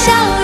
笑。